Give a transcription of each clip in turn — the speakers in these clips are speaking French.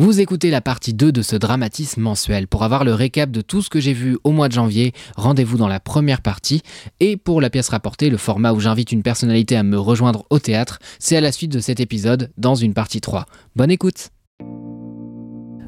Vous écoutez la partie 2 de ce dramatisme mensuel. Pour avoir le récap de tout ce que j'ai vu au mois de janvier, rendez-vous dans la première partie. Et pour la pièce rapportée, le format où j'invite une personnalité à me rejoindre au théâtre, c'est à la suite de cet épisode dans une partie 3. Bonne écoute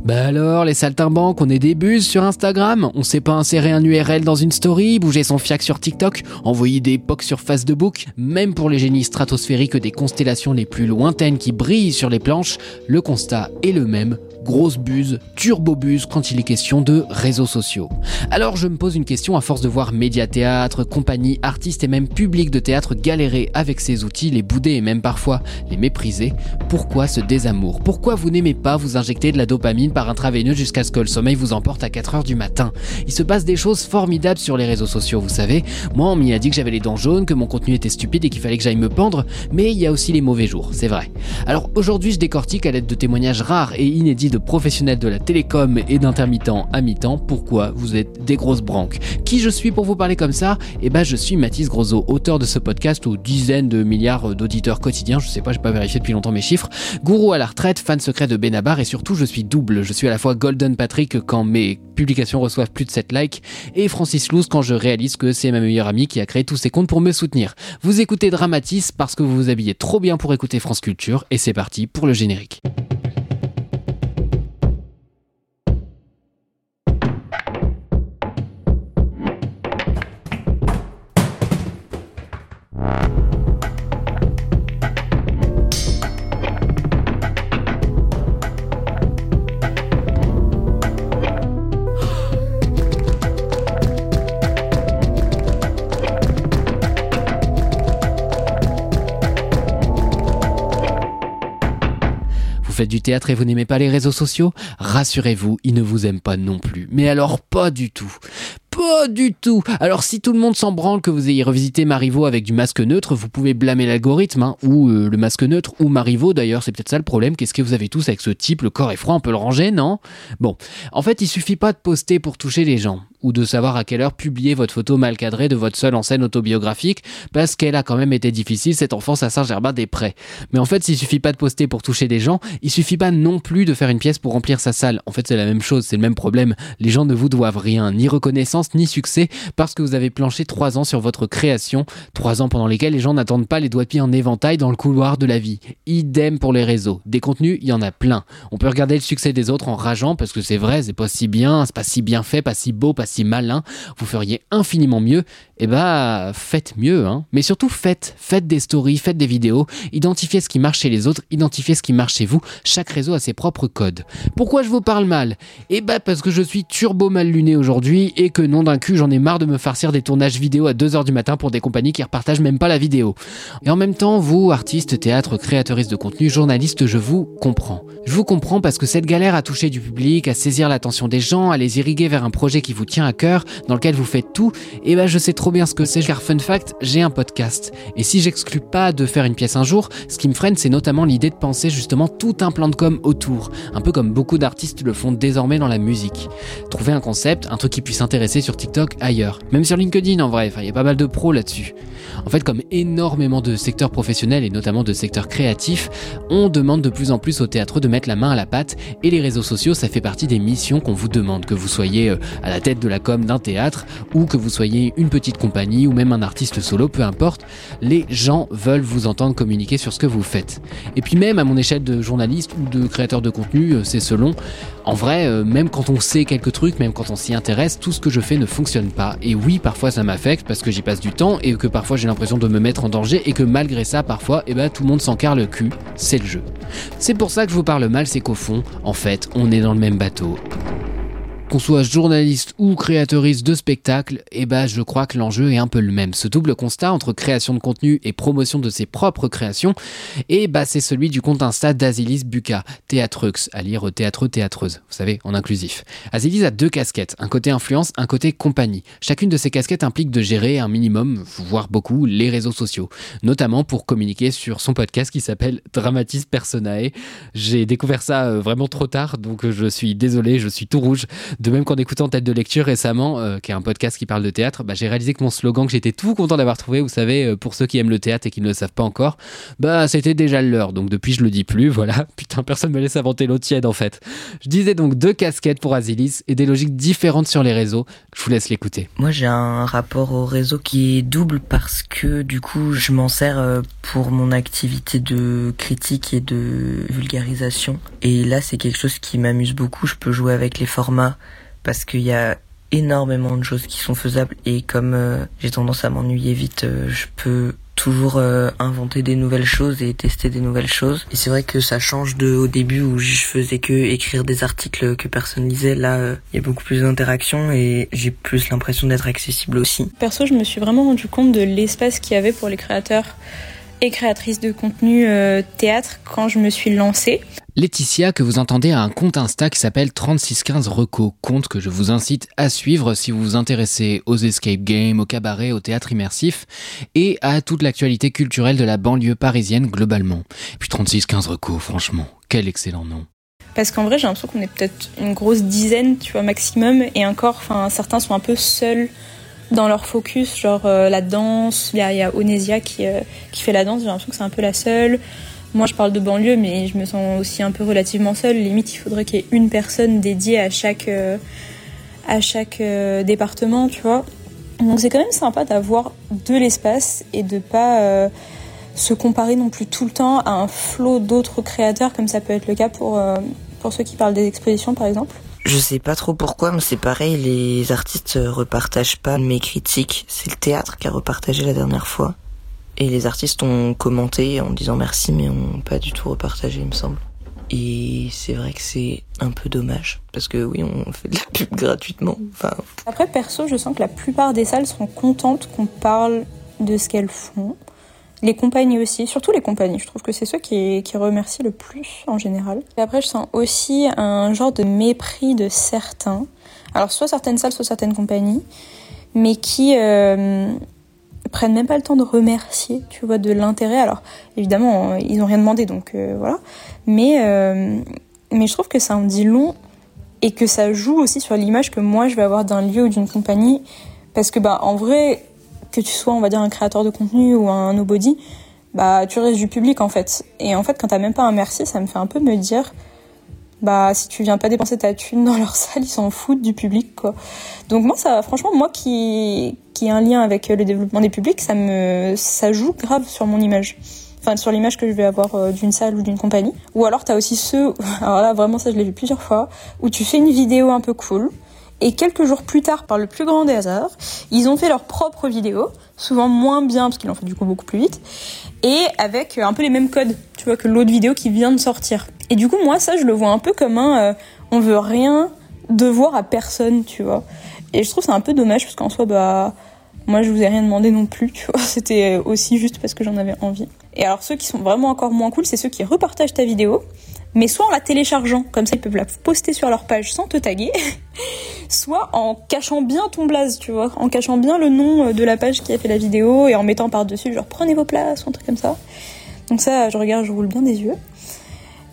bah alors, les saltimbanques, on est des buses sur Instagram. On sait pas insérer un URL dans une story, bouger son fiac sur TikTok, envoyer des pocs sur Facebook. Même pour les génies stratosphériques des constellations les plus lointaines qui brillent sur les planches, le constat est le même, grosse buse, turbo buse quand il est question de réseaux sociaux. Alors je me pose une question à force de voir médias théâtre, compagnies, artistes et même public de théâtre galérer avec ces outils, les bouder et même parfois les mépriser. Pourquoi ce désamour? Pourquoi vous n'aimez pas vous injecter de la dopamine par intraveineux jusqu'à ce que le sommeil vous emporte à 4h du matin? Il se passe des choses formidables sur les réseaux sociaux, vous savez. Moi on m'y a dit que j'avais les dents jaunes, que mon contenu était stupide et qu'il fallait que j'aille me pendre, mais il y a aussi les mauvais jours, c'est vrai. Alors aujourd'hui je décortique à l'aide de témoignages rares et inédits de professionnels de la télécom et d'intermittents à mi-temps, pourquoi vous êtes des grosses branques? Qui je suis pour vous parler comme ça? Eh ben je suis Mathis Grosso, auteur de ce podcast aux dizaines de milliards d'auditeurs quotidiens, je sais pas, j'ai pas vérifié depuis longtemps mes chiffres, gourou à la retraite, fan secret de Benabar et surtout je suis double, je suis à la fois Golden Patrick quand mes publications reçoivent plus de 7 likes et Francis Louz quand je réalise que c'est ma meilleure amie qui a créé tous ces comptes pour me soutenir. Vous écoutez Dramatis parce que vous vous habillez trop bien pour écouter France Culture et c'est parti pour le générique. Du théâtre et vous n'aimez pas les réseaux sociaux? Rassurez-vous, ils ne vous aiment pas non plus. Mais alors pas du tout. Pas du tout. Alors si tout le monde s'en branle que vous ayez revisité Marivaux avec du masque neutre, vous pouvez blâmer l'algorithme, hein, ou euh, le masque neutre, ou Marivaux d'ailleurs, c'est peut-être ça le problème. Qu'est-ce que vous avez tous avec ce type Le corps est froid, on peut le ranger, non? Bon, en fait, il suffit pas de poster pour toucher les gens ou de savoir à quelle heure publier votre photo mal cadrée de votre seule en scène autobiographique, parce qu'elle a quand même été difficile cette enfance à Saint-Germain-des-Prés. Mais en fait, s'il suffit pas de poster pour toucher des gens, il suffit pas non plus de faire une pièce pour remplir sa salle. En fait, c'est la même chose, c'est le même problème. Les gens ne vous doivent rien, ni reconnaissance, ni succès, parce que vous avez planché trois ans sur votre création, trois ans pendant lesquels les gens n'attendent pas les doigts de pied en éventail dans le couloir de la vie. Idem pour les réseaux. Des contenus, il y en a plein. On peut regarder le succès des autres en rageant, parce que c'est vrai, c'est pas si bien, c'est pas si bien fait, pas si beau, pas si malin, vous feriez infiniment mieux, eh bah faites mieux, hein. Mais surtout faites, faites des stories, faites des vidéos, identifiez ce qui marche chez les autres, identifiez ce qui marche chez vous. Chaque réseau a ses propres codes. Pourquoi je vous parle mal? Eh bah parce que je suis turbo mal luné aujourd'hui et que non d'un cul j'en ai marre de me farcir des tournages vidéo à 2h du matin pour des compagnies qui repartagent même pas la vidéo. Et en même temps, vous, artistes, théâtre, créatrices de contenu, journalistes, je vous comprends. Je vous comprends parce que cette galère à toucher du public, à saisir l'attention des gens, à les irriguer vers un projet qui vous tient à cœur, dans lequel vous faites tout, et eh ben je sais trop bien ce que c'est car fun fact, j'ai un podcast. Et si j'exclus pas de faire une pièce un jour, ce qui me freine c'est notamment l'idée de penser justement tout un plan de com autour, un peu comme beaucoup d'artistes le font désormais dans la musique. Trouver un concept, un truc qui puisse intéresser sur TikTok ailleurs, même sur LinkedIn en vrai, il y a pas mal de pros là-dessus. En fait, comme énormément de secteurs professionnels et notamment de secteurs créatifs, on demande de plus en plus au théâtre de mettre la main à la pâte. Et les réseaux sociaux, ça fait partie des missions qu'on vous demande, que vous soyez euh, à la tête de la com d'un théâtre ou que vous soyez une petite compagnie ou même un artiste solo, peu importe, les gens veulent vous entendre communiquer sur ce que vous faites. Et puis même à mon échelle de journaliste ou de créateur de contenu, euh, c'est selon, en vrai, euh, même quand on sait quelques trucs, même quand on s'y intéresse, tout ce que je fais ne fonctionne pas. Et oui, parfois ça m'affecte parce que j'y passe du temps et que parfois j'ai l'impression de me mettre en danger et que malgré ça, parfois, eh ben, tout le monde s'en carre le cul. C'est le jeu. C'est pour ça que je vous parle mal, c'est qu'au fond, en fait, on est dans le même bateau. Qu'on soit journaliste ou créatrice de spectacle, eh ben, je crois que l'enjeu est un peu le même. Ce double constat entre création de contenu et promotion de ses propres créations, eh bah, c'est celui du compte Insta d'Azilis Buka, Théatreux, à lire théâtre théâtreuse, vous savez, en inclusif. Azilis a deux casquettes, un côté influence, un côté compagnie. Chacune de ces casquettes implique de gérer un minimum, voire beaucoup, les réseaux sociaux, notamment pour communiquer sur son podcast qui s'appelle Dramatis Personae. J'ai découvert ça euh, vraiment trop tard, donc euh, je suis désolé, je suis tout rouge. De même qu'en écoutant Tête de lecture récemment, euh, qui est un podcast qui parle de théâtre, bah, j'ai réalisé que mon slogan que j'étais tout content d'avoir trouvé, vous savez, pour ceux qui aiment le théâtre et qui ne le savent pas encore, bah c'était déjà l'heure. Donc depuis je le dis plus, voilà. Putain, personne me laisse inventer l'eau tiède en fait. Je disais donc deux casquettes pour Azilis et des logiques différentes sur les réseaux. Je vous laisse l'écouter. Moi j'ai un rapport au réseau qui est double parce que du coup je m'en sers pour mon activité de critique et de vulgarisation. Et là, c'est quelque chose qui m'amuse beaucoup. Je peux jouer avec les formats parce qu'il y a énormément de choses qui sont faisables et comme euh, j'ai tendance à m'ennuyer vite, euh, je peux toujours euh, inventer des nouvelles choses et tester des nouvelles choses. Et c'est vrai que ça change de au début où je faisais que écrire des articles que personne lisait. Là, il y a beaucoup plus d'interactions et j'ai plus l'impression d'être accessible aussi. Perso, je me suis vraiment rendu compte de l'espace qu'il y avait pour les créateurs et créatrice de contenu euh, théâtre quand je me suis lancée. Laetitia, que vous entendez, a un compte Insta qui s'appelle 3615 Reco, compte que je vous incite à suivre si vous vous intéressez aux escape games, au cabaret, au théâtre immersif et à toute l'actualité culturelle de la banlieue parisienne globalement. Et puis 3615 Reco, franchement, quel excellent nom. Parce qu'en vrai, j'ai l'impression qu'on est peut-être une grosse dizaine, tu vois, maximum, et encore, enfin, certains sont un peu seuls dans leur focus, genre euh, la danse. Il y a, Onesia qui, euh, qui fait la danse, j'ai l'impression que c'est un peu la seule. Moi, je parle de banlieue, mais je me sens aussi un peu relativement seule. Limite, il faudrait qu'il y ait une personne dédiée à chaque, euh, à chaque département, tu vois. Donc, c'est quand même sympa d'avoir de l'espace et de pas se comparer non plus tout le temps à un flot d'autres créateurs, comme ça peut être le cas pour, pour ceux qui parlent des expositions, par exemple. Je sais pas trop pourquoi, mais c'est pareil, les artistes repartagent pas mes critiques. C'est le théâtre qui a repartagé la dernière fois. Et les artistes ont commenté en disant merci, mais ont pas du tout repartagé, il me semble. Et c'est vrai que c'est un peu dommage, parce que oui, on fait de la pub gratuitement. Enfin... Après, perso, je sens que la plupart des salles sont contentes qu'on parle de ce qu'elles font. Les compagnies aussi, surtout les compagnies. Je trouve que c'est ceux qui, qui remercient le plus en général. Et après, je sens aussi un genre de mépris de certains. Alors, soit certaines salles, soit certaines compagnies, mais qui euh, prennent même pas le temps de remercier, tu vois, de l'intérêt. Alors, évidemment, ils ont rien demandé, donc euh, voilà. Mais, euh, mais je trouve que ça en dit long et que ça joue aussi sur l'image que moi je vais avoir d'un lieu ou d'une compagnie. Parce que, bah, en vrai, que tu sois, on va dire, un créateur de contenu ou un nobody, bah, tu restes du public, en fait. Et en fait, quand t'as même pas un merci, ça me fait un peu me dire, bah, si tu viens pas dépenser ta thune dans leur salle, ils s'en foutent du public, quoi. Donc, moi, ça, franchement, moi qui, qui ai un lien avec le développement des publics, ça me, ça joue grave sur mon image. Enfin, sur l'image que je vais avoir euh, d'une salle ou d'une compagnie. Ou alors, t'as aussi ceux, alors là, vraiment, ça, je l'ai vu plusieurs fois, où tu fais une vidéo un peu cool, et quelques jours plus tard, par le plus grand des hasards, ils ont fait leur propre vidéo, souvent moins bien parce qu'ils l'ont fait du coup beaucoup plus vite, et avec euh, un peu les mêmes codes, tu vois, que l'autre vidéo qui vient de sortir. Et du coup, moi, ça, je le vois un peu comme un euh, on veut rien devoir à personne, tu vois. Et je trouve ça un peu dommage parce qu'en soi, bah, moi, je vous ai rien demandé non plus, tu vois. C'était aussi juste parce que j'en avais envie. Et alors, ceux qui sont vraiment encore moins cool, c'est ceux qui repartagent ta vidéo mais soit en la téléchargeant, comme ça ils peuvent la poster sur leur page sans te taguer, soit en cachant bien ton blaze, tu vois, en cachant bien le nom euh, de la page qui a fait la vidéo et en mettant par-dessus genre prenez vos places ou un truc comme ça. Donc ça, je regarde, je roule bien des yeux.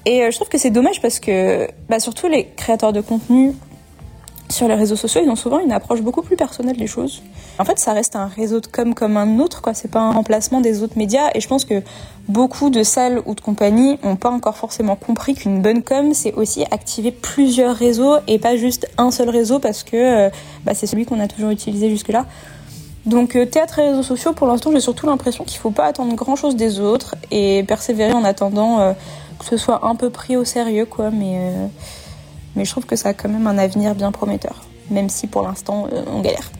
Et euh, je trouve que c'est dommage parce que, bah, surtout les créateurs de contenu, sur les réseaux sociaux, ils ont souvent une approche beaucoup plus personnelle des choses. En fait, ça reste un réseau de com comme un autre, quoi. C'est pas un remplacement des autres médias. Et je pense que beaucoup de salles ou de compagnies n'ont pas encore forcément compris qu'une bonne com, c'est aussi activer plusieurs réseaux et pas juste un seul réseau parce que euh, bah, c'est celui qu'on a toujours utilisé jusque-là. Donc euh, théâtre et réseaux sociaux, pour l'instant, j'ai surtout l'impression qu'il faut pas attendre grand-chose des autres et persévérer en attendant euh, que ce soit un peu pris au sérieux, quoi. Mais mais je trouve que ça a quand même un avenir bien prometteur, même si pour l'instant euh, on galère.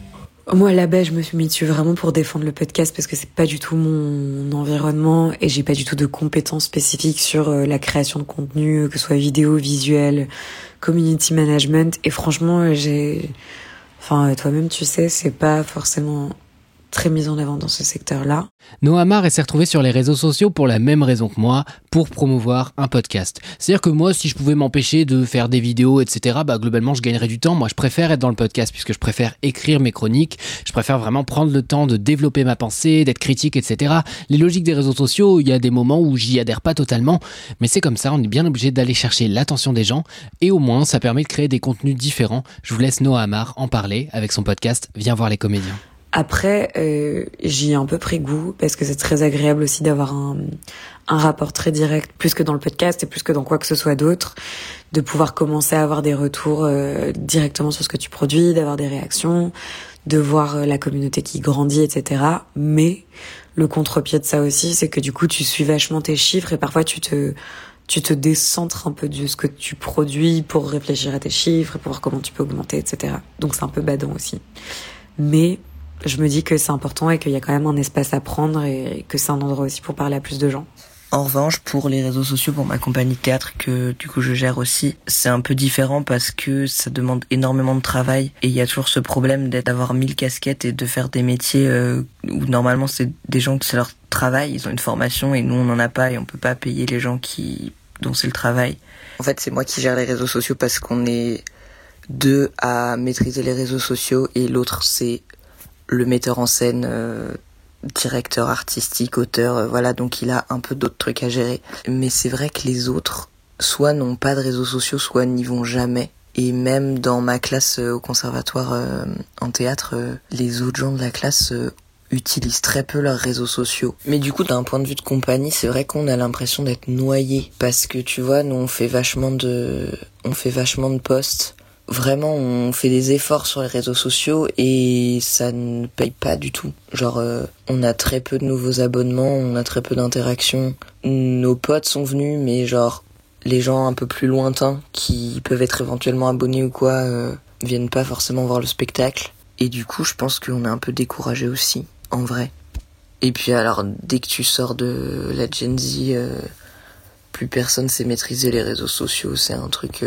Moi, là-bas, je me suis mis dessus vraiment pour défendre le podcast parce que c'est pas du tout mon environnement et j'ai pas du tout de compétences spécifiques sur euh, la création de contenu, que ce soit vidéo, visuel, community management. Et franchement, j'ai, enfin, toi-même, tu sais, c'est pas forcément très mise en avant dans ce secteur-là. Noah Mar s'est retrouvé sur les réseaux sociaux pour la même raison que moi, pour promouvoir un podcast. C'est-à-dire que moi, si je pouvais m'empêcher de faire des vidéos, etc., bah globalement, je gagnerais du temps. Moi, je préfère être dans le podcast puisque je préfère écrire mes chroniques. Je préfère vraiment prendre le temps de développer ma pensée, d'être critique, etc. Les logiques des réseaux sociaux, il y a des moments où j'y adhère pas totalement, mais c'est comme ça. On est bien obligé d'aller chercher l'attention des gens et au moins, ça permet de créer des contenus différents. Je vous laisse Noah Amar en parler avec son podcast Viens voir les comédiens. Après, euh, j'y ai un peu pris goût parce que c'est très agréable aussi d'avoir un, un rapport très direct, plus que dans le podcast et plus que dans quoi que ce soit d'autre, de pouvoir commencer à avoir des retours euh, directement sur ce que tu produis, d'avoir des réactions, de voir euh, la communauté qui grandit, etc. Mais le contre-pied de ça aussi, c'est que du coup, tu suis vachement tes chiffres et parfois tu te tu te décentres un peu de ce que tu produis pour réfléchir à tes chiffres pour voir comment tu peux augmenter, etc. Donc c'est un peu badant aussi. Mais je me dis que c'est important et qu'il y a quand même un espace à prendre et que c'est un endroit aussi pour parler à plus de gens. En revanche, pour les réseaux sociaux, pour ma compagnie de théâtre que du coup je gère aussi, c'est un peu différent parce que ça demande énormément de travail et il y a toujours ce problème d'avoir mille casquettes et de faire des métiers euh, où normalement c'est des gens qui c'est leur travail, ils ont une formation et nous on n'en a pas et on peut pas payer les gens qui dont c'est le travail. En fait, c'est moi qui gère les réseaux sociaux parce qu'on est deux à maîtriser les réseaux sociaux et l'autre c'est le metteur en scène, euh, directeur artistique, auteur, euh, voilà, donc il a un peu d'autres trucs à gérer. Mais c'est vrai que les autres, soit n'ont pas de réseaux sociaux, soit n'y vont jamais. Et même dans ma classe euh, au conservatoire en théâtre, les autres gens de la classe utilisent très peu leurs réseaux sociaux. Mais du coup, d'un point de vue de compagnie, c'est vrai qu'on a l'impression d'être noyé parce que tu vois, nous on fait vachement de on fait vachement de posts vraiment on fait des efforts sur les réseaux sociaux et ça ne paye pas du tout. Genre euh, on a très peu de nouveaux abonnements, on a très peu d'interactions. Nos potes sont venus mais genre les gens un peu plus lointains qui peuvent être éventuellement abonnés ou quoi euh, viennent pas forcément voir le spectacle et du coup je pense qu'on est un peu découragé aussi en vrai. Et puis alors dès que tu sors de la Gen Z euh, plus personne sait maîtriser les réseaux sociaux, c'est un truc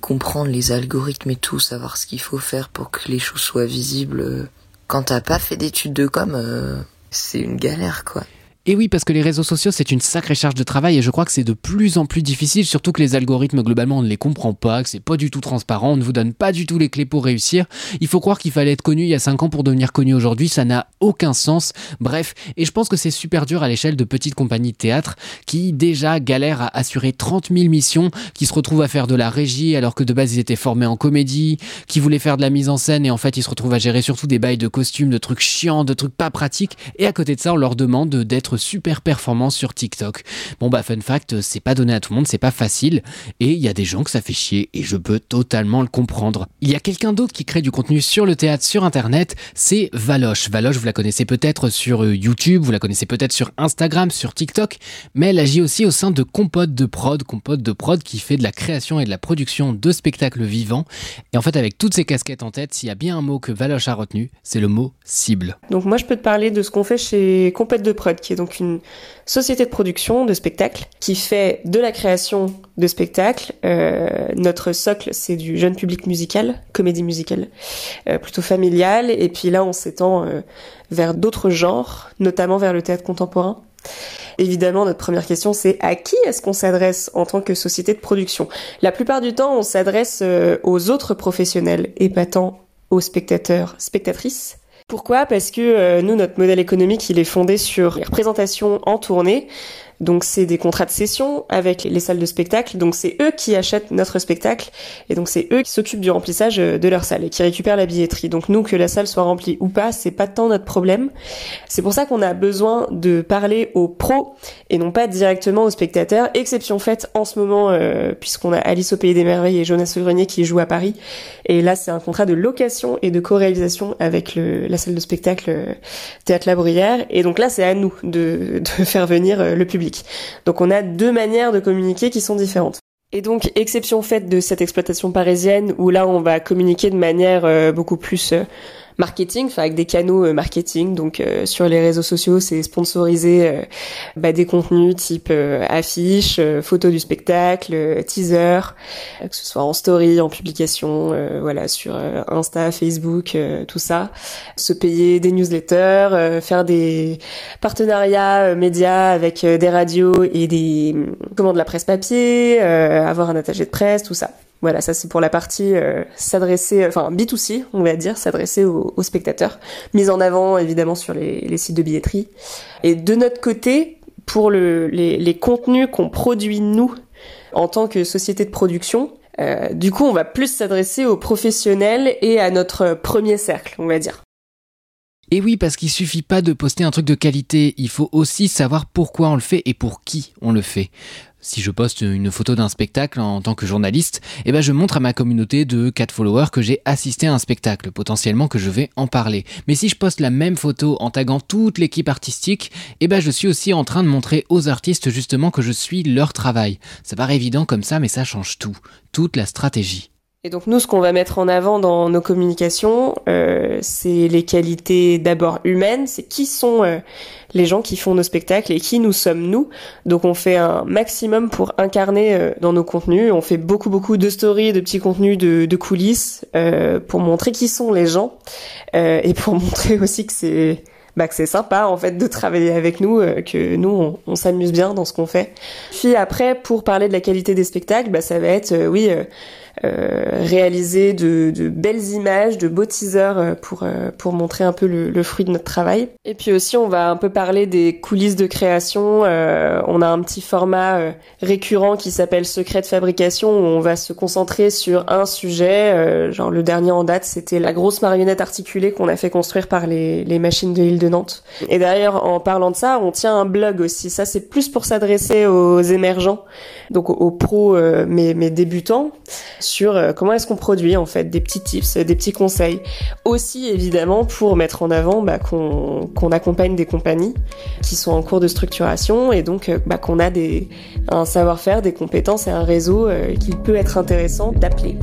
comprendre les algorithmes et tout, savoir ce qu'il faut faire pour que les choses soient visibles. Quand t'as pas fait d'études de com, euh, c'est une galère quoi. Et oui, parce que les réseaux sociaux, c'est une sacrée charge de travail et je crois que c'est de plus en plus difficile, surtout que les algorithmes, globalement, on ne les comprend pas, que c'est pas du tout transparent, on ne vous donne pas du tout les clés pour réussir. Il faut croire qu'il fallait être connu il y a 5 ans pour devenir connu aujourd'hui, ça n'a aucun sens. Bref, et je pense que c'est super dur à l'échelle de petites compagnies de théâtre qui déjà galèrent à assurer 30 000 missions, qui se retrouvent à faire de la régie alors que de base ils étaient formés en comédie, qui voulaient faire de la mise en scène et en fait ils se retrouvent à gérer surtout des bails de costumes, de trucs chiants, de trucs pas pratiques. Et à côté de ça, on leur demande d'être super performance sur TikTok. Bon bah fun fact, c'est pas donné à tout le monde, c'est pas facile et il y a des gens que ça fait chier et je peux totalement le comprendre. Il y a quelqu'un d'autre qui crée du contenu sur le théâtre sur internet, c'est Valoche. Valoche, vous la connaissez peut-être sur euh, YouTube, vous la connaissez peut-être sur Instagram, sur TikTok, mais elle agit aussi au sein de Compote de Prod, Compote de Prod qui fait de la création et de la production de spectacles vivants. Et en fait, avec toutes ces casquettes en tête, s'il y a bien un mot que Valoche a retenu, c'est le mot cible. Donc moi, je peux te parler de ce qu'on fait chez Compote de Prod, qui est donc une société de production de spectacles qui fait de la création de spectacles. Euh, notre socle, c'est du jeune public musical, comédie musicale, euh, plutôt familiale. Et puis là, on s'étend euh, vers d'autres genres, notamment vers le théâtre contemporain. Évidemment, notre première question, c'est à qui est-ce qu'on s'adresse en tant que société de production? La plupart du temps, on s'adresse aux autres professionnels et pas tant aux spectateurs, spectatrices. Pourquoi? Parce que euh, nous, notre modèle économique, il est fondé sur les représentations en tournée, donc c'est des contrats de cession avec les salles de spectacle. Donc c'est eux qui achètent notre spectacle et donc c'est eux qui s'occupent du remplissage euh, de leur salle et qui récupèrent la billetterie. Donc nous que la salle soit remplie ou pas, c'est pas tant notre problème. C'est pour ça qu'on a besoin de parler aux pros et non pas directement aux spectateurs. Exception faite en ce moment euh, puisqu'on a Alice au pays des merveilles et Jonas Grenier qui jouent à Paris. Et là c'est un contrat de location et de co-réalisation avec la salle de spectacle euh, Théâtre La Bruyère. Et donc là c'est à nous de faire venir le public. Donc on a deux manières de communiquer qui sont différentes. Et donc, exception faite de cette exploitation parisienne, où là, on va communiquer de manière euh, beaucoup plus euh, marketing, enfin avec des canaux euh, marketing. Donc euh, sur les réseaux sociaux, c'est sponsoriser euh, bah, des contenus type affiches, photos du spectacle, teaser, que ce soit en story, en publication, voilà sur Insta, Facebook, tout ça. Se payer des newsletters, faire des partenariats médias avec des radios et des comment de la presse papier, avoir un attaché de presse, tout ça. Voilà, ça c'est pour la partie euh, s'adresser, enfin B2C, on va dire, s'adresser aux, spectateurs, mise en avant évidemment sur les, sites de billetterie. Et de notre côté, pour le, les, contenus qu'on produit nous en tant que société de production, euh, du coup on va plus s'adresser aux professionnels et à notre premier cercle, on va dire. Et oui, parce qu'il suffit pas de poster un truc de qualité, il faut aussi savoir pourquoi on le fait et pour qui on le fait si je poste une photo d'un spectacle en tant que journaliste, eh ben je montre à ma communauté de 4 followers que j'ai assisté à un spectacle, potentiellement que je vais en parler. Mais si je poste la même photo en taguant toute l'équipe artistique, eh ben je suis aussi en train de montrer aux artistes justement que je suis leur travail. Ça paraît évident comme ça, mais ça change tout, toute la stratégie. Et donc nous, ce qu'on va mettre en avant dans nos communications, euh, c'est les qualités d'abord humaines, c'est qui sont euh, les gens qui font nos spectacles et qui nous sommes nous. Donc on fait un maximum pour incarner euh, dans nos contenus. On fait beaucoup beaucoup de stories, de petits contenus de, de coulisses euh, pour montrer qui sont les gens et pour montrer aussi que c'est bah, que c'est sympa en fait de travailler avec nous, que nous on, s'amuse bien dans ce qu'on fait. Puis après, pour parler de la qualité des spectacles, bah, ça va être oui euh, réaliser de, de, belles images, de beaux teasers euh, pour euh, pour montrer un peu le, le, fruit de notre travail. Et puis aussi, on va un peu parler des coulisses de création. on a un petit format récurrent qui s'appelle Secret de fabrication où on va se concentrer sur un sujet. genre le dernier en date, c'était la grosse marionnette articulée qu'on a fait construire par les, les machines de l'île de Nantes. Et d'ailleurs, en parlant de ça, on tient un blog aussi. Ça, c'est plus pour s'adresser aux émergents, donc aux, pros mais, mais débutants sur euh, comment est-ce qu'on produit en fait des petits tips, des petits conseils. Aussi évidemment pour mettre en avant bah, qu'on accompagne des compagnies qui sont en cours de structuration et donc euh, bah, qu'on a des, un savoir-faire, des compétences et un réseau euh, qu'il peut être intéressant d'appeler.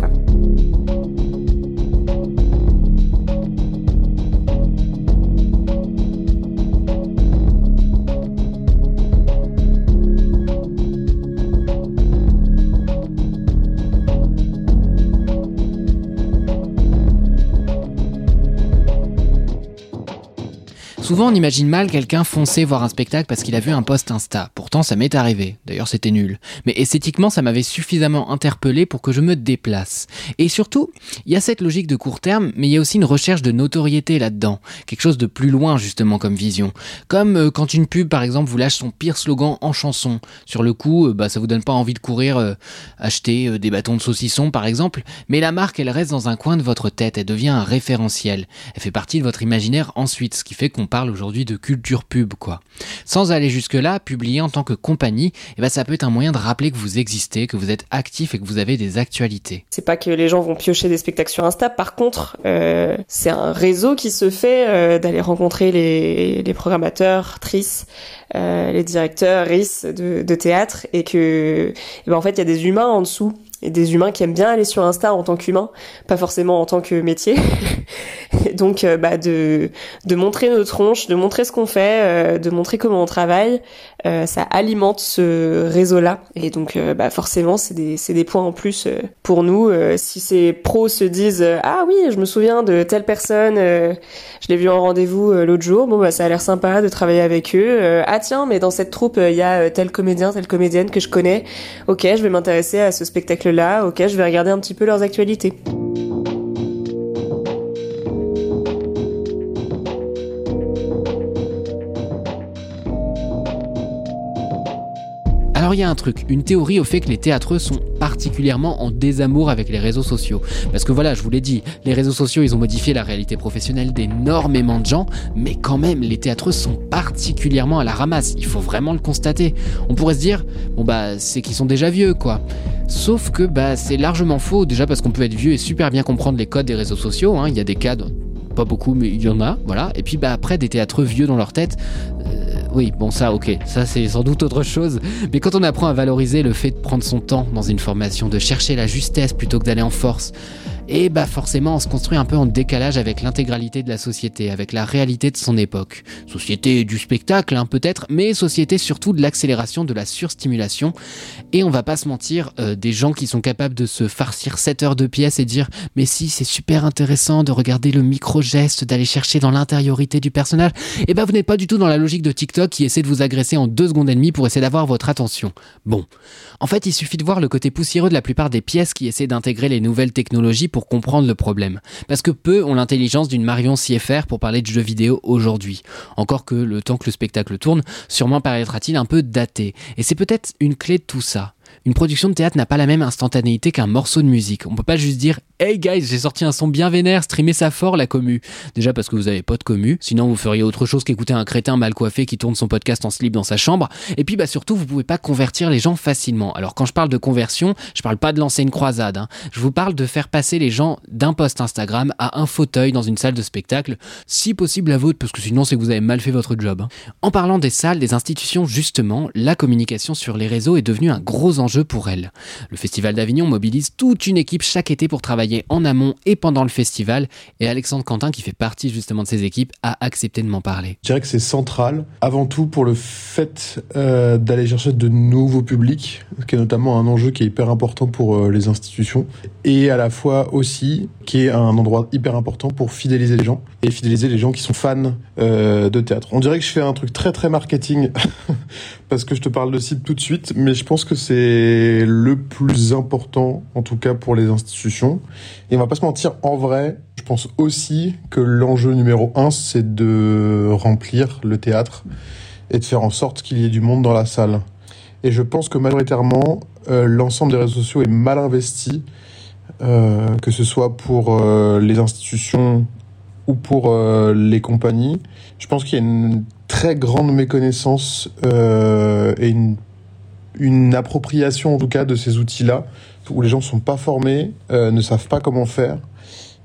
Souvent, on imagine mal quelqu'un foncer voir un spectacle parce qu'il a vu un post Insta. Pourtant, ça m'est arrivé. D'ailleurs, c'était nul. Mais esthétiquement, ça m'avait suffisamment interpellé pour que je me déplace. Et surtout, il y a cette logique de court terme, mais il y a aussi une recherche de notoriété là-dedans. Quelque chose de plus loin, justement, comme vision. Comme euh, quand une pub, par exemple, vous lâche son pire slogan en chanson. Sur le coup, euh, bah, ça vous donne pas envie de courir euh, acheter des bâtons de saucisson, par exemple. Mais la marque, elle reste dans un coin de votre tête. Elle devient un référentiel. Elle fait partie de votre imaginaire ensuite, ce qui fait qu'on parle aujourd'hui de culture pub, quoi. Sans aller jusque-là, publier en tant que compagnie, eh ben, ça peut être un moyen de rappeler que vous existez, que vous êtes actif et que vous avez des actualités. C'est pas que les gens vont piocher des spectacles sur Insta, par contre, euh, c'est un réseau qui se fait euh, d'aller rencontrer les, les programmateurs, trices, euh, les directeurs, RIS de, de théâtre, et que, eh ben, en fait, il y a des humains en dessous et des humains qui aiment bien aller sur Insta en tant qu'humain, pas forcément en tant que métier. donc euh, bah, de, de montrer nos tronches, de montrer ce qu'on fait, euh, de montrer comment on travaille, euh, ça alimente ce réseau-là. Et donc bah, forcément, c'est des, des points en plus pour nous. si ces pros se disent ah oui, je me souviens de telle personne, je l'ai vu en rendez-vous l'autre jour, bon bah ça a l'air sympa de travailler avec eux. ah tiens, mais dans cette troupe, il y a tel comédien, telle comédienne que je connais. Ok, je vais m'intéresser à ce spectacle là, ok, je vais regarder un petit peu leurs actualités. Alors il y a un truc, une théorie au fait que les théâtreux sont particulièrement en désamour avec les réseaux sociaux. Parce que voilà, je vous l'ai dit, les réseaux sociaux, ils ont modifié la réalité professionnelle d'énormément de gens, mais quand même, les théâtreux sont particulièrement à la ramasse. Il faut vraiment le constater. On pourrait se dire, bon bah, c'est qu'ils sont déjà vieux, quoi. Sauf que bah, c'est largement faux, déjà parce qu'on peut être vieux et super bien comprendre les codes des réseaux sociaux. Hein. Il y a des cas, pas beaucoup, mais il y en a, voilà. Et puis bah, après, des théâtreux vieux dans leur tête. Oui, bon ça, ok, ça c'est sans doute autre chose. Mais quand on apprend à valoriser le fait de prendre son temps dans une formation, de chercher la justesse plutôt que d'aller en force, Et bah forcément on se construit un peu en décalage avec l'intégralité de la société, avec la réalité de son époque. Société du spectacle hein, peut-être, mais société surtout de l'accélération de la surstimulation. Et on va pas se mentir, euh, des gens qui sont capables de se farcir 7 heures de pièce et dire mais si c'est super intéressant de regarder le micro-geste, d'aller chercher dans l'intériorité du personnage, et bah vous n'êtes pas du tout dans la logique de TikTok qui essaie de vous agresser en 2 secondes et demie pour essayer d'avoir votre attention. Bon. En fait, il suffit de voir le côté poussiéreux de la plupart des pièces qui essaient d'intégrer les nouvelles technologies comprendre le problème. Parce que peu ont l'intelligence d'une Marion CFR pour parler de jeux vidéo aujourd'hui. Encore que le temps que le spectacle tourne, sûrement paraîtra-t-il un peu daté. Et c'est peut-être une clé de tout ça. Une production de théâtre n'a pas la même instantanéité qu'un morceau de musique. On peut pas juste dire Hey guys, j'ai sorti un son bien vénère, streamez ça fort la commu. Déjà parce que vous avez pas de commu, sinon vous feriez autre chose qu'écouter un crétin mal coiffé qui tourne son podcast en slip dans sa chambre. Et puis bah surtout, vous pouvez pas convertir les gens facilement. Alors quand je parle de conversion, je parle pas de lancer une croisade. Hein. Je vous parle de faire passer les gens d'un post Instagram à un fauteuil dans une salle de spectacle, si possible la vôtre, parce que sinon c'est que vous avez mal fait votre job. Hein. En parlant des salles, des institutions, justement, la communication sur les réseaux est devenue un gros enjeu pour elles. Le Festival d'Avignon mobilise toute une équipe chaque été pour travailler en amont et pendant le festival. Et Alexandre Quentin, qui fait partie justement de ces équipes, a accepté de m'en parler. Je dirais que c'est central, avant tout pour le fait euh, d'aller chercher de nouveaux publics, qui est notamment un enjeu qui est hyper important pour euh, les institutions, et à la fois aussi qui est un endroit hyper important pour fidéliser les gens, et fidéliser les gens qui sont fans euh, de théâtre. On dirait que je fais un truc très très marketing, parce que je te parle de site tout de suite, mais je pense que c'est le plus important, en tout cas pour les institutions. Et on va pas se mentir, en vrai, je pense aussi que l'enjeu numéro un, c'est de remplir le théâtre et de faire en sorte qu'il y ait du monde dans la salle. Et je pense que majoritairement, euh, l'ensemble des réseaux sociaux est mal investi, euh, que ce soit pour euh, les institutions ou pour les compagnies. Je pense qu'il y a une très grande méconnaissance et une, une appropriation en tout cas de ces outils-là où les gens ne sont pas formés, euh, ne savent pas comment faire.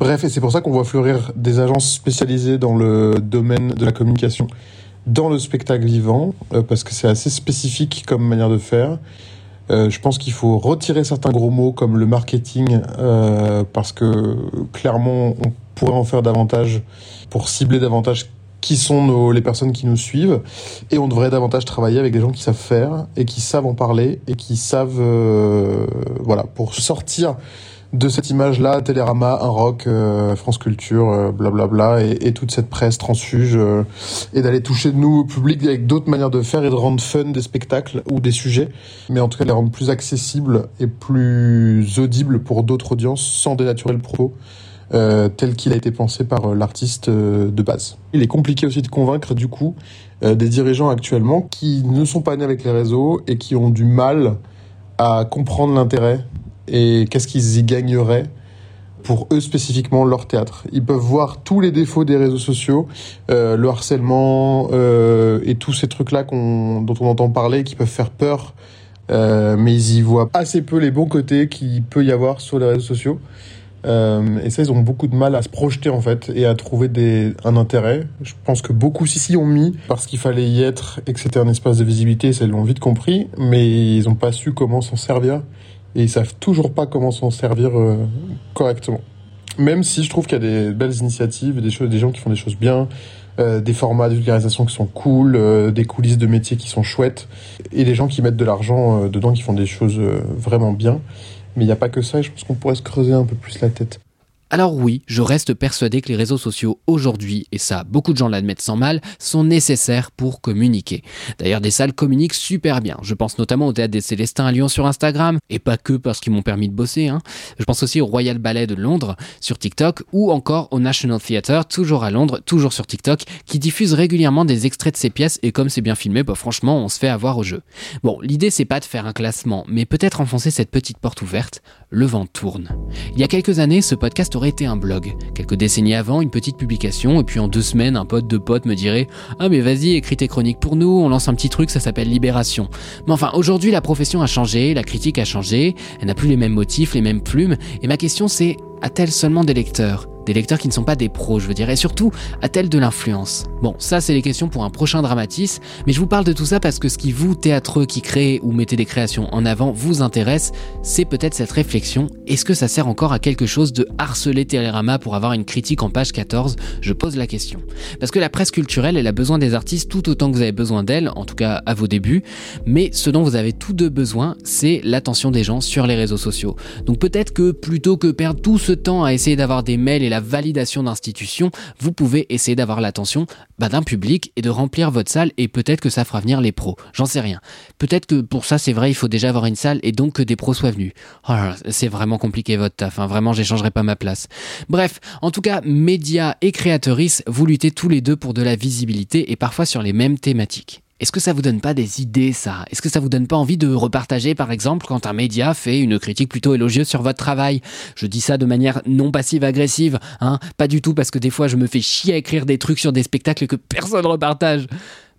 Bref, et c'est pour ça qu'on voit fleurir des agences spécialisées dans le domaine de la communication, dans le spectacle vivant, euh, parce que c'est assez spécifique comme manière de faire. Euh, je pense qu'il faut retirer certains gros mots comme le marketing, parce que clairement, on pourrait en faire davantage pour cibler davantage qui sont les personnes qui nous suivent et on devrait davantage travailler avec des gens qui savent faire et qui savent en parler et qui savent euh, voilà pour sortir de cette image-là, Télérama, un rock, euh, France Culture, blablabla, euh, et, et, toute cette presse transfuge, et d'aller toucher de nouveaux publics avec d'autres manières de faire et de rendre fun des spectacles ou des sujets, mais en tout cas les rendre plus accessibles et plus audibles pour d'autres audiences sans dénaturer le propos. Euh, tel qu'il a été pensé par euh, l'artiste euh, de base. Il est compliqué aussi de convaincre du coup des dirigeants actuellement qui ne sont pas nés avec les réseaux et qui ont du mal à comprendre l'intérêt et qu'est-ce qu'ils y gagneraient pour eux spécifiquement leur théâtre. Ils peuvent voir tous les défauts des réseaux sociaux, le harcèlement et tous ces trucs-là dont on entend parler qui peuvent faire peur, mais ils y voient assez peu les bons côtés qu'il peut y avoir sur les réseaux sociaux. Euh, et ça, ils ont beaucoup de mal à se projeter en fait et à trouver des, un intérêt. Je pense que beaucoup s'y ont mis parce qu'il fallait y être et que c'était un espace de visibilité, ça ils l'ont vite compris, mais ils n'ont pas su comment s'en servir et ils savent toujours pas comment s'en servir euh, correctement. Même si je trouve qu'il y a des belles initiatives, des choses, des gens qui font des choses bien, euh, des formats de vulgarisation qui sont cool, euh, des coulisses de métiers qui sont chouettes, et des gens qui mettent de l'argent euh, dedans, qui font des choses vraiment bien. Mais il n'y a pas que ça, et je pense qu'on pourrait se creuser un peu plus la tête. Alors oui, je reste persuadé que les réseaux sociaux aujourd'hui, et ça beaucoup de gens l'admettent sans mal, sont nécessaires pour communiquer. D'ailleurs des salles communiquent super bien. Je pense notamment au Théâtre des Célestins à Lyon sur Instagram, et pas que parce qu'ils m'ont permis de bosser. Hein. Je pense aussi au Royal Ballet de Londres sur TikTok, ou encore au National Theatre, toujours à Londres, toujours sur TikTok, qui diffuse régulièrement des extraits de ses pièces, et comme c'est bien filmé, bah franchement on se fait avoir au jeu. Bon, l'idée c'est pas de faire un classement, mais peut-être enfoncer cette petite porte ouverte. Le vent tourne. Il y a quelques années, ce podcast aurait été un blog. Quelques décennies avant, une petite publication, et puis en deux semaines, un pote de pote me dirait Ah, mais vas-y, écris tes chroniques pour nous, on lance un petit truc, ça s'appelle Libération. Mais enfin, aujourd'hui, la profession a changé, la critique a changé, elle n'a plus les mêmes motifs, les mêmes plumes, et ma question c'est A-t-elle seulement des lecteurs? Des lecteurs qui ne sont pas des pros, je veux dire. Et surtout, a-t-elle de l'influence? Bon, ça, c'est les questions pour un prochain dramatis. Mais je vous parle de tout ça parce que ce qui vous, théâtreux qui créez ou mettez des créations en avant, vous intéresse, c'est peut-être cette réflexion. Est-ce que ça sert encore à quelque chose de harceler Télérama pour avoir une critique en page 14 Je pose la question. Parce que la presse culturelle, elle a besoin des artistes tout autant que vous avez besoin d'elle, en tout cas à vos débuts. Mais ce dont vous avez tous deux besoin, c'est l'attention des gens sur les réseaux sociaux. Donc peut-être que plutôt que perdre tout ce temps à essayer d'avoir des mails et la validation d'institutions, vous pouvez essayer d'avoir l'attention bah, d'un public et de remplir votre salle et peut-être que ça fera venir les pros. J'en sais rien. Peut-être que pour ça, c'est vrai, il faut déjà avoir une salle et donc que des pros soient venus. Oh c'est vraiment compliqué votre taf, hein. vraiment, j'échangerai pas ma place. Bref, en tout cas, médias et créatrices, vous luttez tous les deux pour de la visibilité et parfois sur les mêmes thématiques. Est-ce que ça vous donne pas des idées, ça? Est-ce que ça vous donne pas envie de repartager, par exemple, quand un média fait une critique plutôt élogieuse sur votre travail? Je dis ça de manière non passive-agressive, hein. Pas du tout parce que des fois je me fais chier à écrire des trucs sur des spectacles que personne repartage.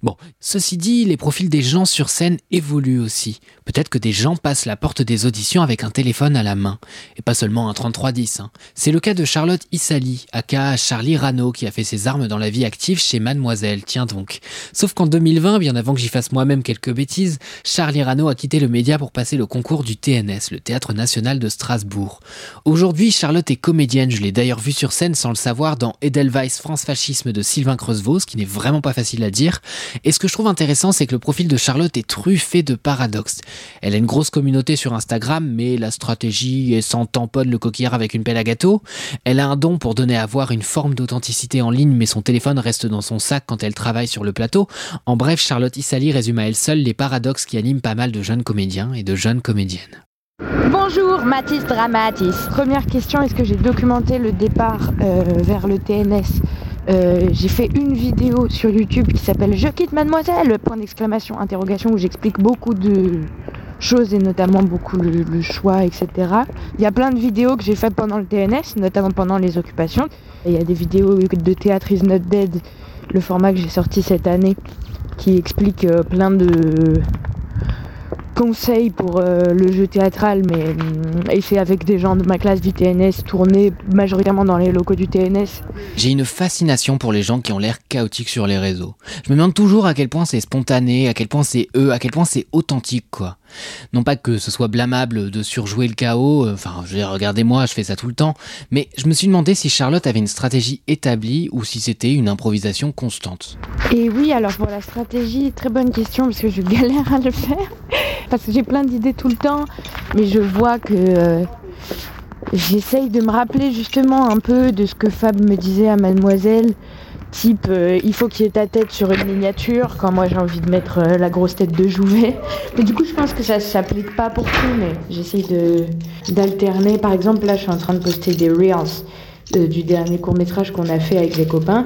Bon, ceci dit, les profils des gens sur scène évoluent aussi. Peut-être que des gens passent la porte des auditions avec un téléphone à la main, et pas seulement un 3310. Hein. C'est le cas de Charlotte Issali, aka Charlie Rano, qui a fait ses armes dans la vie active chez Mademoiselle, tiens donc. Sauf qu'en 2020, bien avant que j'y fasse moi-même quelques bêtises, Charlie Rano a quitté le média pour passer le concours du TNS, le Théâtre National de Strasbourg. Aujourd'hui, Charlotte est comédienne, je l'ai d'ailleurs vue sur scène sans le savoir dans Edelweiss France Fascisme de Sylvain Creusevaux, ce qui n'est vraiment pas facile à dire, et ce que je trouve intéressant, c'est que le profil de Charlotte est truffé de paradoxes. Elle a une grosse communauté sur Instagram, mais la stratégie est sans tamponne le coquillard avec une pelle à gâteau. Elle a un don pour donner à voir une forme d'authenticité en ligne, mais son téléphone reste dans son sac quand elle travaille sur le plateau. En bref, Charlotte Issali résume à elle seule les paradoxes qui animent pas mal de jeunes comédiens et de jeunes comédiennes. Bonjour Mathis Dramatis. Première question, est-ce que j'ai documenté le départ euh, vers le TNS euh, j'ai fait une vidéo sur YouTube qui s'appelle Je quitte mademoiselle, point d'exclamation, interrogation, où j'explique beaucoup de choses et notamment beaucoup le, choix, etc. Il y a plein de vidéos que j'ai faites pendant le TNS, notamment pendant les occupations. il y a des vidéos de Théâtre not dead, le format que j'ai sorti cette année, qui explique euh, plein de conseil pour euh, le jeu théâtral, mais euh, et fait avec des gens de ma classe du TNS, tourné majoritairement dans les locaux du TNS. J'ai une fascination pour les gens qui ont l'air chaotiques sur les réseaux. Je me demande toujours à quel point c'est spontané, à quel point c'est eux, à quel point c'est authentique, quoi. Non pas que ce soit blâmable de surjouer le chaos, euh, enfin, je vais regardez-moi, je fais ça tout le temps, mais je me suis demandé si Charlotte avait une stratégie établie ou si c'était une improvisation constante. Et oui, alors pour la stratégie, très bonne question parce que je galère à le faire parce que j'ai plein d'idées tout le temps, mais je vois que euh, j'essaye de me rappeler justement un peu de ce que Fab me disait à Mademoiselle, type euh, il faut qu'il y ait ta tête sur une miniature, quand moi j'ai envie de mettre euh, la grosse tête de Jouvet. Mais du coup, je pense que ça s'applique pas pour tout, mais j'essaye d'alterner. Par exemple, là, je suis en train de poster des reels du dernier court métrage qu'on a fait avec les copains.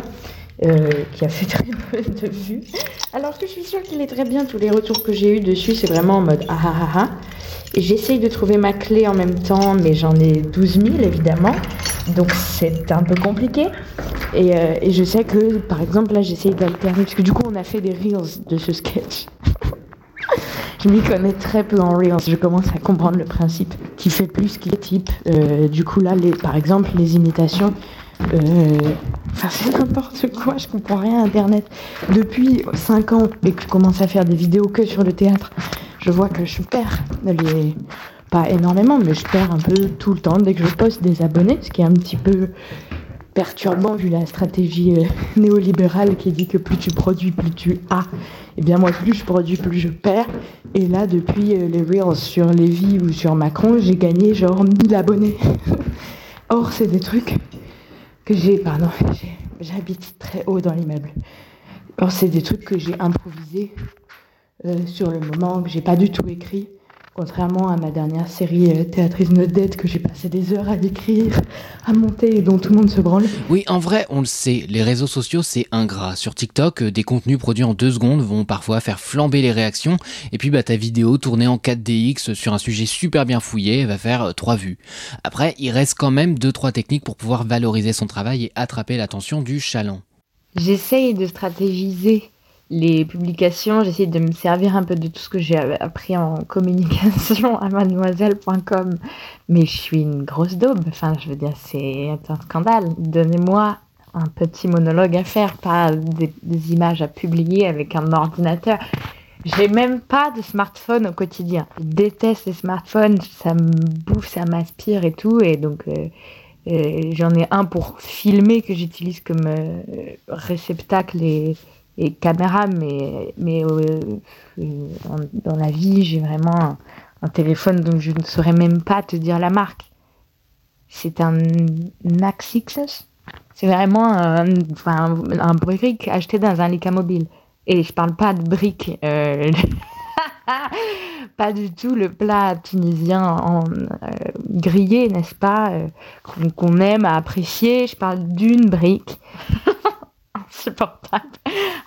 Euh, qui a fait très peu de vues. Alors que je suis sûre qu'il est très bien. Tous les retours que j'ai eu dessus, c'est vraiment en mode ah ah ah ah. J'essaye de trouver ma clé en même temps, mais j'en ai 12 000 évidemment. Donc c'est un peu compliqué. Et, euh, et, je sais que, par exemple, là j'essaye d'alterner, parce que du coup on a fait des reels de ce sketch. je m'y connais très peu en reels, je commence à comprendre le principe. Qui fait plus, qui type. Euh, du coup là, par exemple, les imitations, euh, enfin, c'est n'importe quoi, je comprends rien à Internet. Depuis 5 ans et que je commence à faire des vidéos que sur le théâtre, je vois que je perds les. Pas énormément, mais je perds un peu tout le temps dès que je poste des abonnés, ce qui est un petit peu perturbant vu la stratégie euh, néolibérale qui dit que plus tu produis, plus tu as. Et eh bien moi, plus je produis, plus je perds. Et là, depuis euh, les Reels sur Lévi ou sur Macron, j'ai gagné genre 1000 abonnés. Or, c'est des trucs j'ai, pardon, j'habite très haut dans l'immeuble. Alors c'est des trucs que j'ai improvisés euh, sur le moment, que j'ai pas du tout écrit. Contrairement à ma dernière série euh, Théâtrice Nodette que j'ai passé des heures à écrire, à monter et dont tout le monde se branle. Oui, en vrai, on le sait, les réseaux sociaux c'est ingrat. Sur TikTok, euh, des contenus produits en deux secondes vont parfois faire flamber les réactions. Et puis bah, ta vidéo tournée en 4DX sur un sujet super bien fouillé va faire euh, trois vues. Après, il reste quand même deux trois techniques pour pouvoir valoriser son travail et attraper l'attention du chaland. J'essaye de stratégiser les publications, j'essaie de me servir un peu de tout ce que j'ai appris en communication à mademoiselle.com. Mais je suis une grosse daube. Enfin, je veux dire, c'est un scandale. Donnez-moi un petit monologue à faire, pas des, images à publier avec un ordinateur. J'ai même pas de smartphone au quotidien. Je déteste les smartphones, ça me bouffe, ça m'aspire et tout. Et donc, euh, euh, j'en ai un pour filmer que j'utilise comme euh, réceptacle et et caméra, mais, mais euh, dans, la vie, j'ai vraiment un, téléphone dont je ne saurais même pas te dire la marque. C'est un Naxxus. C'est vraiment un, enfin, un, brick acheté dans un Lika mobile. Et je parle pas de briques. Euh, pas du tout le plat tunisien en, euh, grillé, n'est-ce pas, qu'on aime à apprécier. Je parle d'une brique insupportable.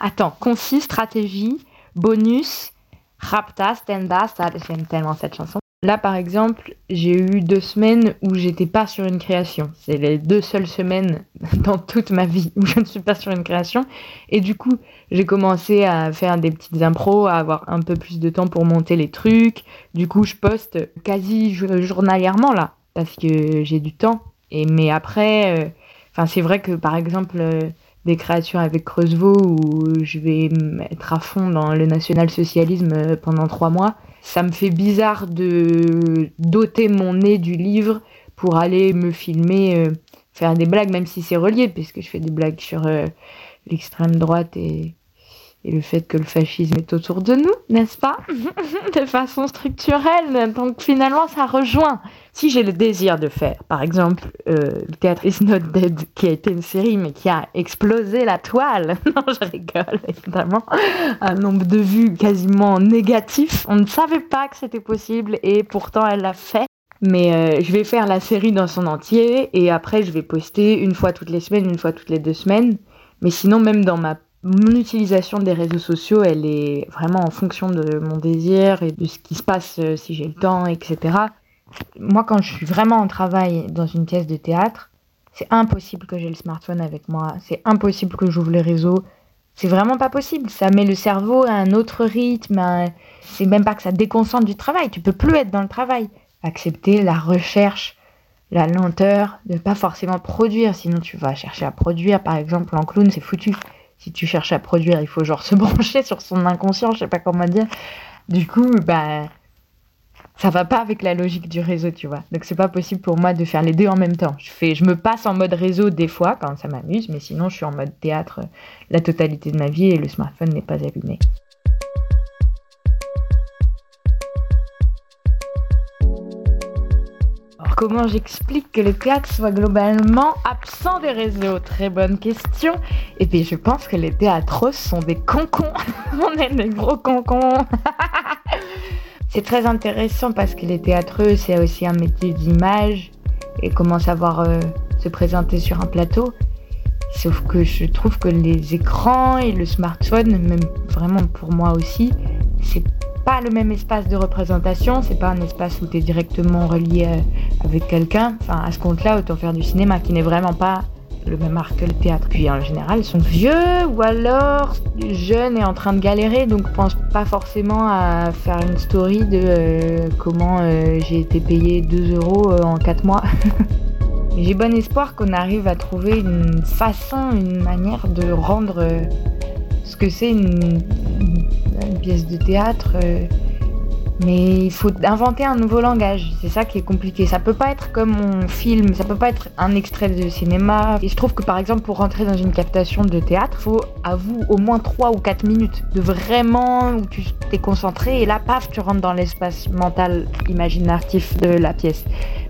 Attends, concis, stratégie, bonus, rapta, stand-up, j'aime tellement cette chanson. Là, par exemple, j'ai eu deux semaines où j'étais pas sur une création. C'est les deux seules semaines dans toute ma vie où je ne suis pas sur une création. Et du coup, j'ai commencé à faire des petites impros, à avoir un peu plus de temps pour monter les trucs. Du coup, je poste quasi journalièrement là, parce que j'ai du temps. Et mais après, euh, enfin, c'est vrai que par exemple, euh, des créations avec Creusevaux où je vais être à fond dans le national-socialisme pendant trois mois. Ça me fait bizarre de doter mon nez du livre pour aller me filmer, euh, faire des blagues, même si c'est relié, puisque je fais des blagues sur euh, l'extrême droite et et le fait que le fascisme est autour de nous, n'est-ce pas De façon structurelle. Donc finalement, ça rejoint. Si j'ai le désir de faire, par exemple, euh, le théâtre Not Dead, qui a été une série, mais qui a explosé la toile. non, je rigole, évidemment. Un nombre de vues quasiment négatif. On ne savait pas que c'était possible et pourtant elle l'a fait. Mais euh, je vais faire la série dans son entier et après je vais poster une fois toutes les semaines, une fois toutes les deux semaines. Mais sinon, même dans ma mon utilisation des réseaux sociaux, elle est vraiment en fonction de mon désir et de ce qui se passe euh, si j'ai le temps, etc. Moi, quand je suis vraiment en travail dans une pièce de théâtre, c'est impossible que j'ai le smartphone avec moi. C'est impossible que j'ouvre les réseaux. C'est vraiment pas possible. Ça met le cerveau à un autre rythme. C'est même pas que ça déconcentre du travail. Tu peux plus être dans le travail. Accepter la recherche, la lenteur, de pas forcément produire. Sinon, tu vas chercher à produire. Par exemple, en clown, c'est foutu si tu cherches à produire, il faut genre se brancher sur son inconscient, je sais pas comment dire. Du coup, bah, ça va pas avec la logique du réseau, tu vois. Donc c'est pas possible pour moi de faire les deux en même temps. Je fais, je me passe en mode réseau des fois quand ça m'amuse, mais sinon je suis en mode théâtre la totalité de ma vie et le smartphone n'est pas allumé. Comment j'explique que le théâtre soit globalement absent des réseaux? Très bonne question. Et puis je pense que les théâtros sont des concons. On est des gros concons. c'est très intéressant parce que les théâtreux, c'est aussi un métier d'image et comment savoir euh, se présenter sur un plateau? Sauf que je trouve que les écrans et le smartphone, même vraiment pour moi aussi, c'est pas le même espace de représentation, c'est pas un espace où tu es directement relié euh, avec quelqu'un. Enfin, à ce compte-là, autant faire du cinéma qui n'est vraiment pas le même art que le théâtre. Puis en général, ils sont vieux ou alors jeunes et en train de galérer, donc pense pas forcément à faire une story de euh, comment euh, j'ai été payé 2 euros en 4 mois. j'ai bon espoir qu'on arrive à trouver une façon, une manière de rendre ce que c'est une, pièce de théâtre. Euh, mais il faut inventer un nouveau langage. C'est ça qui est compliqué. Ça peut pas être comme on filme, ça peut pas être un extrait de cinéma. Et je trouve que par exemple, pour rentrer dans une captation de théâtre, faut à vous au moins 3 ou 4 minutes de vraiment où tu t'es concentré et là, paf, tu rentres dans l'espace mental imaginatif de la pièce.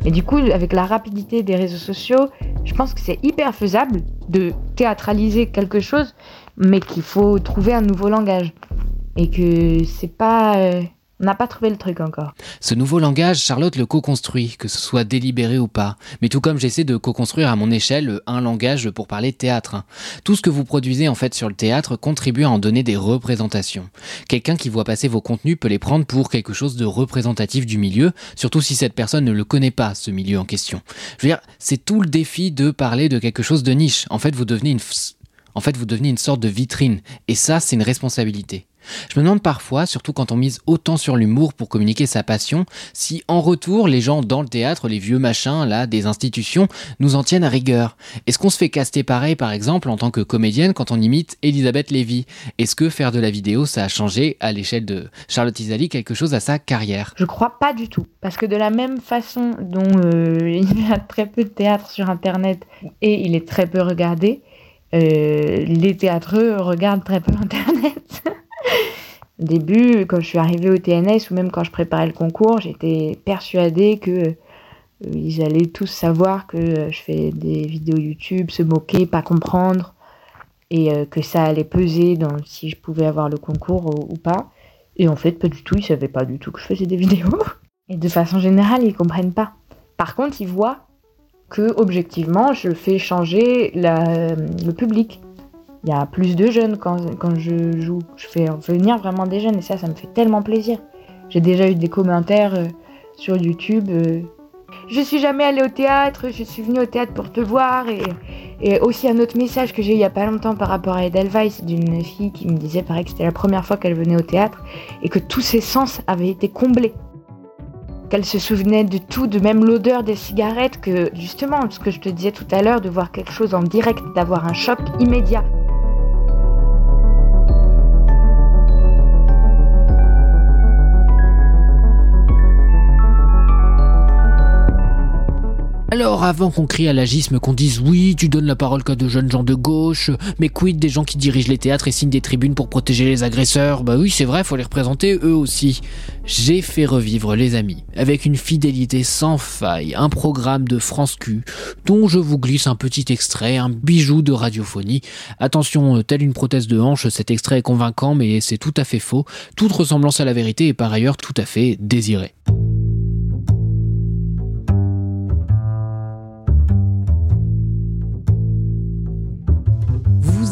Mais du coup, avec la rapidité des réseaux sociaux, je pense que c'est hyper faisable de théâtraliser quelque chose, mais qu'il faut trouver un nouveau langage et que c'est pas euh, on n'a pas trouvé le truc encore. Ce nouveau langage, Charlotte le co-construit, que ce soit délibéré ou pas. Mais tout comme j'essaie de co-construire à mon échelle un langage pour parler théâtre. Tout ce que vous produisez en fait sur le théâtre contribue à en donner des représentations. Quelqu'un qui voit passer vos contenus peut les prendre pour quelque chose de représentatif du milieu, surtout si cette personne ne le connaît pas, ce milieu en question. Je veux dire, c'est tout le défi de parler de quelque chose de niche. En fait, vous devenez une En fait, vous devenez une sorte de vitrine. Et ça, c'est une responsabilité. Je me demande parfois, surtout quand on mise autant sur l'humour pour communiquer sa passion, si en retour les gens dans le théâtre, les vieux machins là des institutions, nous en tiennent à rigueur. Est-ce qu'on se fait caster pareil par exemple en tant que comédienne quand on imite Elisabeth Lévy? Est-ce que faire de la vidéo ça a changé à l'échelle de Charlotte Isali quelque chose à sa carrière? Je crois pas du tout, parce que de la même façon dont euh, il y a très peu de théâtre sur internet et il est très peu regardé, les théâtreux regardent très peu internet. Au début, quand je suis arrivée au TNS ou même quand je préparais le concours, j'étais persuadée que euh, ils allaient tous savoir que euh, je fais des vidéos YouTube, se moquer, pas comprendre, et euh, que ça allait peser dans si je pouvais avoir le concours ou, ou pas. Et en fait, pas du tout, ils savaient pas du tout que je faisais des vidéos. Et de façon générale, ils comprennent pas. Par contre, ils voient que objectivement, je fais changer la- le public. Il y a plus de jeunes quand, je joue. Je fais venir vraiment des jeunes et ça, ça me fait tellement plaisir. J'ai déjà eu des commentaires euh, sur YouTube. euh, je suis jamais allée au théâtre, je suis venue au théâtre pour te voir. Et, et aussi un autre message que j'ai eu il y a pas longtemps par rapport à Edelweiss d'une fille qui me disait pareil que c'était la première fois qu'elle venait au théâtre et que tous ses sens avaient été comblés. Qu'elle se souvenait de tout, de même l'odeur des cigarettes, que justement, ce que je te disais tout à l'heure, de voir quelque chose en direct, d'avoir un choc immédiat. Alors avant qu'on crie à l'agisme, qu'on dise oui, tu donnes la parole qu'à de jeunes gens de gauche, mais quid des gens qui dirigent les théâtres et signent des tribunes pour protéger les agresseurs? Bah oui, c'est vrai, faut les représenter eux aussi. J'ai fait revivre les amis, avec une fidélité sans faille, un programme de France Q, dont je vous glisse un petit extrait, un bijou de radiophonie. Attention, euh, telle une prothèse de hanche, cet extrait est convaincant, mais c'est tout à fait faux. Toute ressemblance à la vérité est par ailleurs tout à fait désirée.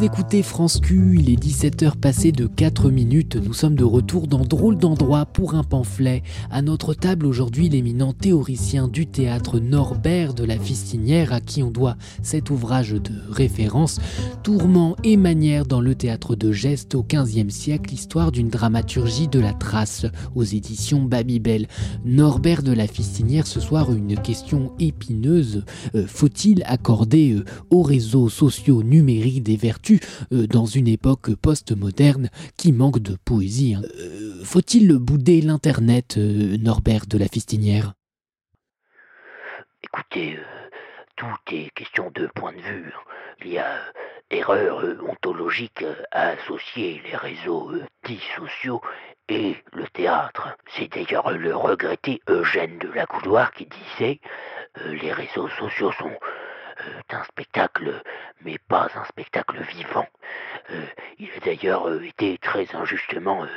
Écoutez France Q, il est 17h passé de 4 minutes. Nous sommes de retour dans Drôle d'endroit pour un pamphlet. À notre table aujourd'hui, l'éminent théoricien du théâtre Norbert de la Fistinière, à qui on doit cet ouvrage de référence, Tourment et manière dans le théâtre de geste au XVe siècle, histoire d'une dramaturgie de la trace, aux éditions Babybel. Norbert de la Fistinière, ce soir, une question épineuse. Euh, Faut-il accorder euh, aux réseaux sociaux numériques des vertus euh, dans une époque postmoderne qui manque de poésie hein Euh, Faut-il bouder l'Internet, euh, Norbert de la Fistinière? Écoutez, tout est question de point de vue. Il y a erreur ontologique à associer les réseaux dits sociaux et le théâtre. C'est d'ailleurs le regretté Eugène de la Couloir qui disait les réseaux sociaux sont euh, un spectacle, mais pas un spectacle vivant. Euh, il a d'ailleurs euh, été très injustement euh,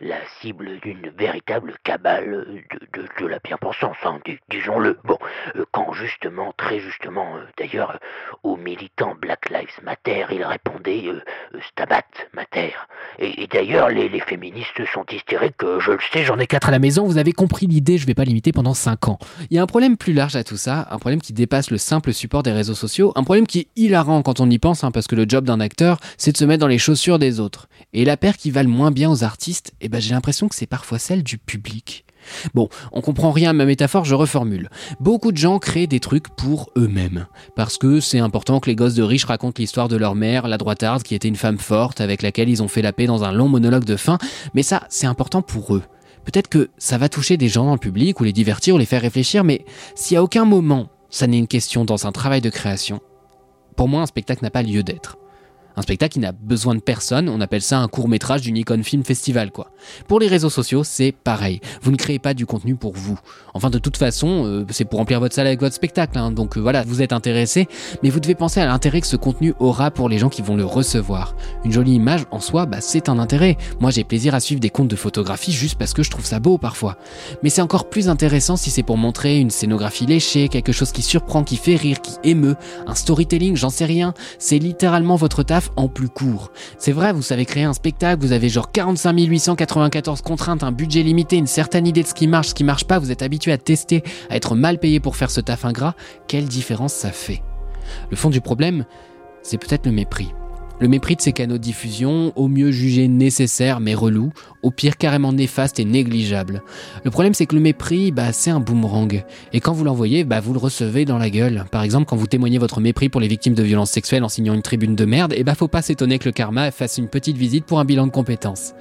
la cible d'une véritable cabale de, la bien-pensance, hein, dis- disons-le. Bon, euh, quand justement, très justement, euh, d'ailleurs, euh, aux militants Black Lives Matter, il répondait Stabat Mater. Et, d'ailleurs, les, féministes sont hystériques, je le sais, j'en ai quatre à la maison, vous avez compris l'idée, je vais pas l'imiter pendant 5 ans. Il y a un problème plus large à tout ça, un problème qui dépasse le simple support des réseaux sociaux, un problème qui est hilarant quand on y pense, hein, parce que le job d'un acteur, c'est de se mettre dans les chaussures des autres. Et la paire qui va le moins bien aux artistes, eh ben j'ai l'impression que c'est parfois celle du public. Bon, on comprend rien à ma métaphore, je reformule. Beaucoup de gens créent des trucs pour eux-mêmes. Parce que c'est important que les gosses de riches racontent l'histoire de leur mère, la droitarde, qui était une femme forte, avec laquelle ils ont fait la paix dans un long monologue de fin, mais ça, c'est important pour eux. Peut-être que ça va toucher des gens dans le public, ou les divertir, ou les faire réfléchir, mais si à aucun moment ça n'est une question dans un travail de création, pour moi un spectacle n'a pas lieu d'être. Un spectacle qui n'a besoin de personne, on appelle ça un court métrage du Nikon Film Festival quoi. Pour les réseaux sociaux, c'est pareil. Vous ne créez pas du contenu pour vous. Enfin de toute façon, euh, c'est pour remplir votre salle avec votre spectacle, hein. donc euh, voilà, vous êtes intéressé, mais vous devez penser à l'intérêt que ce contenu aura pour les gens qui vont le recevoir. Une jolie image en soi, bah, c'est un intérêt. Moi j'ai plaisir à suivre des comptes de photographie juste parce que je trouve ça beau parfois. Mais c'est encore plus intéressant si c'est pour montrer une scénographie léchée, quelque chose qui surprend, qui fait rire, qui émeut, un storytelling, j'en sais rien. C'est littéralement votre taf en plus court. C'est vrai, vous savez créer un spectacle, vous avez genre 45 894 contraintes, un budget limité, une certaine idée de ce qui marche, ce qui marche pas, vous êtes habitué à tester, à être mal payé pour faire ce taf ingrat. Quelle différence ça fait? Le fond du problème, c'est peut-être le mépris. Le mépris de ces canaux de diffusion, au mieux jugé nécessaire mais relou, au pire carrément néfaste et négligeable. Le problème c'est que le mépris, bah, c'est un boomerang. Et quand vous l'envoyez, bah, vous le recevez dans la gueule. Par exemple, quand vous témoignez votre mépris pour les victimes de violences sexuelles en signant une tribune de merde, et bah faut pas s'étonner que le karma fasse une petite visite pour un bilan de compétences.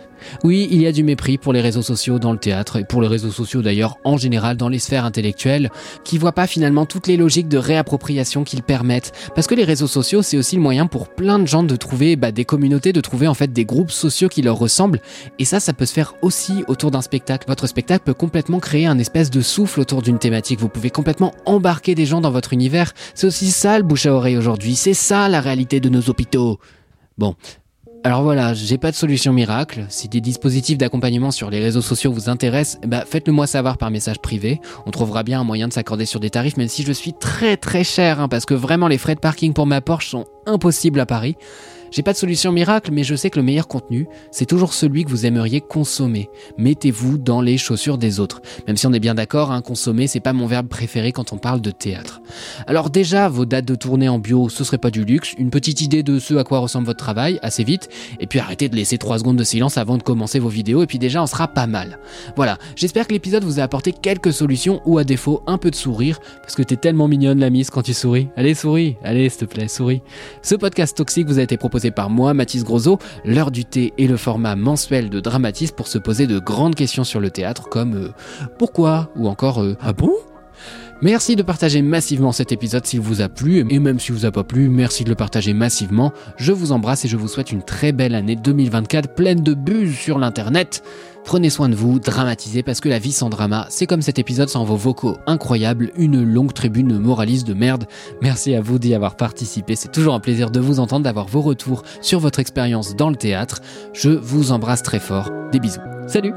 Oui, il y a du mépris pour les réseaux sociaux dans le théâtre, et pour les réseaux sociaux d'ailleurs en général dans les sphères intellectuelles, qui voient pas finalement toutes les logiques de réappropriation qu'ils permettent. Parce que les réseaux sociaux, c'est aussi le moyen pour plein de gens de trouver bah, des communautés, de trouver en fait des groupes sociaux qui leur ressemblent. Et ça, ça peut se faire aussi autour d'un spectacle. Votre spectacle peut complètement créer un espèce de souffle autour d'une thématique. Vous pouvez complètement embarquer des gens dans votre univers. C'est aussi ça le bouche à oreille aujourd'hui. C'est ça la réalité de nos hôpitaux. Bon, alors voilà, j'ai pas de solution miracle. Si des dispositifs d'accompagnement sur les réseaux sociaux vous intéressent, bah faites-le moi savoir par message privé. On trouvera bien un moyen de s'accorder sur des tarifs, même si je suis très très cher, hein, parce que vraiment les frais de parking pour ma Porsche sont impossibles à Paris. J'ai pas de solution miracle, mais je sais que le meilleur contenu, c'est toujours celui que vous aimeriez consommer. Mettez-vous dans les chaussures des autres. Même si on est bien d'accord, hein, consommer, c'est pas mon verbe préféré quand on parle de théâtre. Alors déjà, vos dates de tournée en bio, ce serait pas du luxe. Une petite idée de ce à quoi ressemble votre travail, assez vite. Et puis arrêtez de laisser 3 secondes de silence avant de commencer vos vidéos, et puis déjà, on sera pas mal. Voilà, j'espère que l'épisode vous a apporté quelques solutions, ou à défaut, un peu de sourire, parce que t'es tellement mignonne la mise quand tu souris. Allez, souris, allez, s'il te plaît, souris. Ce podcast toxique vous a été proposé par moi, Mathis Grosot, l'heure du thé et le format mensuel de Dramatis pour se poser de grandes questions sur le théâtre comme euh, pourquoi ou encore euh, ah bon? Merci de partager massivement cet épisode s'il vous a plu, et même s'il vous a pas plu, merci de le partager massivement. Je vous embrasse et je vous souhaite une très belle année 2024 pleine de buzz sur l'internet. Prenez soin de vous, dramatisez parce que la vie sans drama, c'est comme cet épisode sans vos vocaux incroyables, une longue tribune moraliste de merde. Merci à vous d'y avoir participé, c'est toujours un plaisir de vous entendre, d'avoir vos retours sur votre expérience dans le théâtre. Je vous embrasse très fort, des bisous. Salut